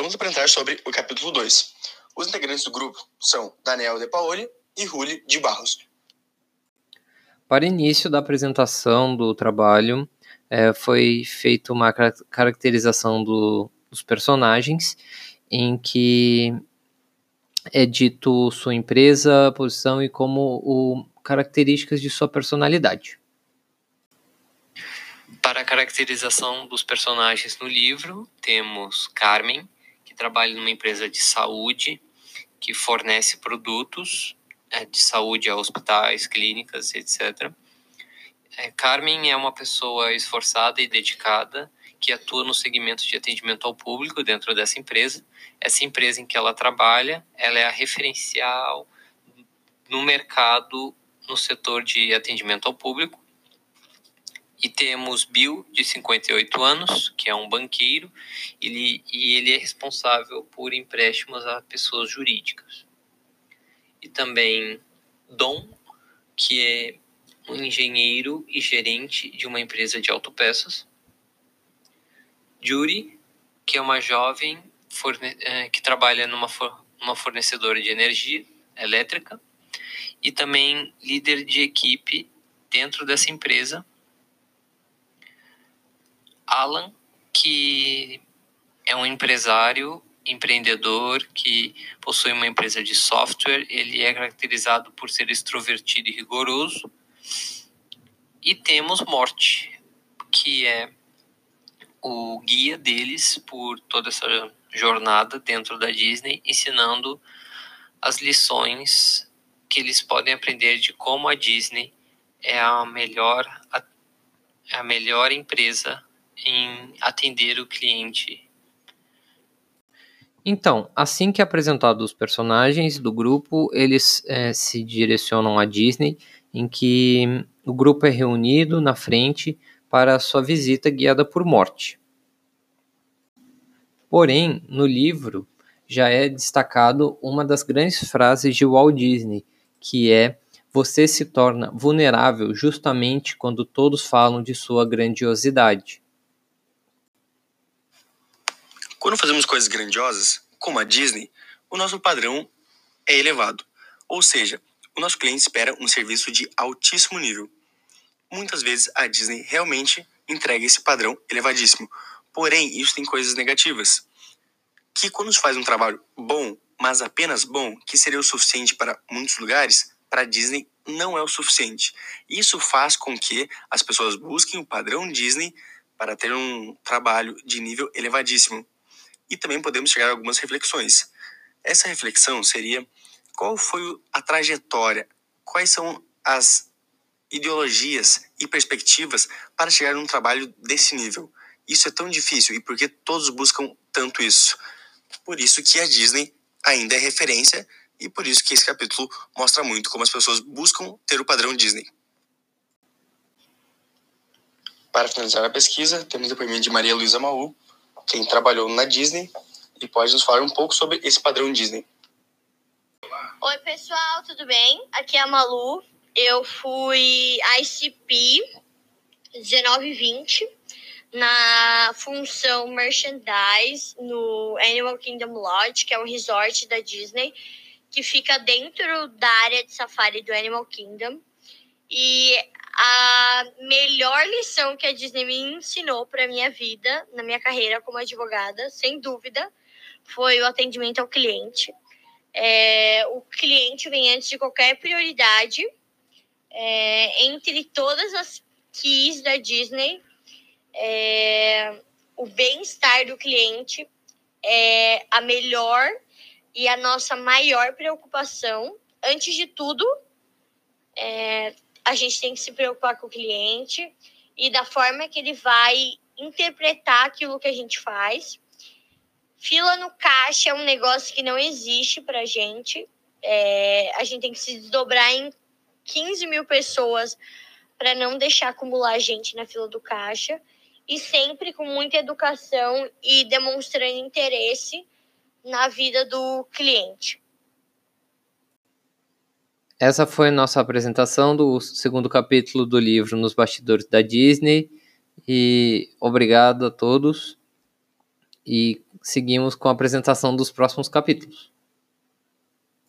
Vamos apresentar sobre o capítulo 2. Os integrantes do grupo são Daniel De Paoli e Ruli de Barros. Para início da apresentação do trabalho, é, foi feita uma caracterização do, dos personagens, em que é dito sua empresa, posição e como o, características de sua personalidade. Para a caracterização dos personagens no livro, temos Carmen, que trabalha numa empresa de saúde que fornece produtos é, de saúde a hospitais, clínicas, etc. É, Carmen é uma pessoa esforçada e dedicada que atua no segmento de atendimento ao público dentro dessa empresa. Essa empresa em que ela trabalha, ela é a referencial no mercado no setor de atendimento ao público e temos Bill, de 58 anos, que é um banqueiro, ele, e ele é responsável por empréstimos a pessoas jurídicas. E também Dom, que é um engenheiro e gerente de uma empresa de autopeças. Judy, que é uma jovem forne eh, que trabalha numa, for uma fornecedora de energia elétrica e também líder de equipe dentro dessa empresa Alan, que é um empresário empreendedor que possui uma empresa de software. Ele é caracterizado por ser extrovertido e rigoroso. E temos Morte, que é o guia deles por toda essa jornada dentro da Disney, ensinando as lições que eles podem aprender de como a Disney é a melhor a, a melhor empresa em atender o cliente. Então, assim que é apresentado os personagens do grupo, eles é, se direcionam à Disney, em que o grupo é reunido na frente para sua visita guiada por morte. Porém, no livro já é destacado uma das grandes frases de Walt Disney, que é você se torna vulnerável justamente quando todos falam de sua grandiosidade. Quando fazemos coisas grandiosas, como a Disney, o nosso padrão é elevado. Ou seja, o nosso cliente espera um serviço de altíssimo nível. Muitas vezes a Disney realmente entrega esse padrão elevadíssimo. Porém, isso tem coisas negativas. Que quando se faz um trabalho bom, mas apenas bom, que seria o suficiente para muitos lugares, para a Disney não é o suficiente. Isso faz com que as pessoas busquem o padrão Disney para ter um trabalho de nível elevadíssimo e também podemos chegar a algumas reflexões. Essa reflexão seria qual foi a trajetória, quais são as ideologias e perspectivas para chegar num trabalho desse nível. Isso é tão difícil e por que todos buscam tanto isso? Por isso que a Disney ainda é referência e por isso que esse capítulo mostra muito como as pessoas buscam ter o padrão Disney. Para finalizar a pesquisa, temos o depoimento de Maria Luísa Maú, quem trabalhou na Disney e pode nos falar um pouco sobre esse padrão Disney. Oi, pessoal, tudo bem? Aqui é a Malu. Eu fui ICP 1920 na função merchandise no Animal Kingdom Lodge, que é um resort da Disney, que fica dentro da área de safari do Animal Kingdom. E a melhor lição que a Disney me ensinou para minha vida, na minha carreira como advogada, sem dúvida, foi o atendimento ao cliente. É, o cliente vem antes de qualquer prioridade. É, entre todas as keys da Disney, é, o bem-estar do cliente é a melhor e a nossa maior preocupação. Antes de tudo, é, a gente tem que se preocupar com o cliente e da forma que ele vai interpretar aquilo que a gente faz. Fila no caixa é um negócio que não existe para gente. É, a gente tem que se desdobrar em 15 mil pessoas para não deixar acumular gente na fila do caixa e sempre com muita educação e demonstrando interesse na vida do cliente. Essa foi nossa apresentação do segundo capítulo do livro Nos Bastidores da Disney. E obrigado a todos. E seguimos com a apresentação dos próximos capítulos.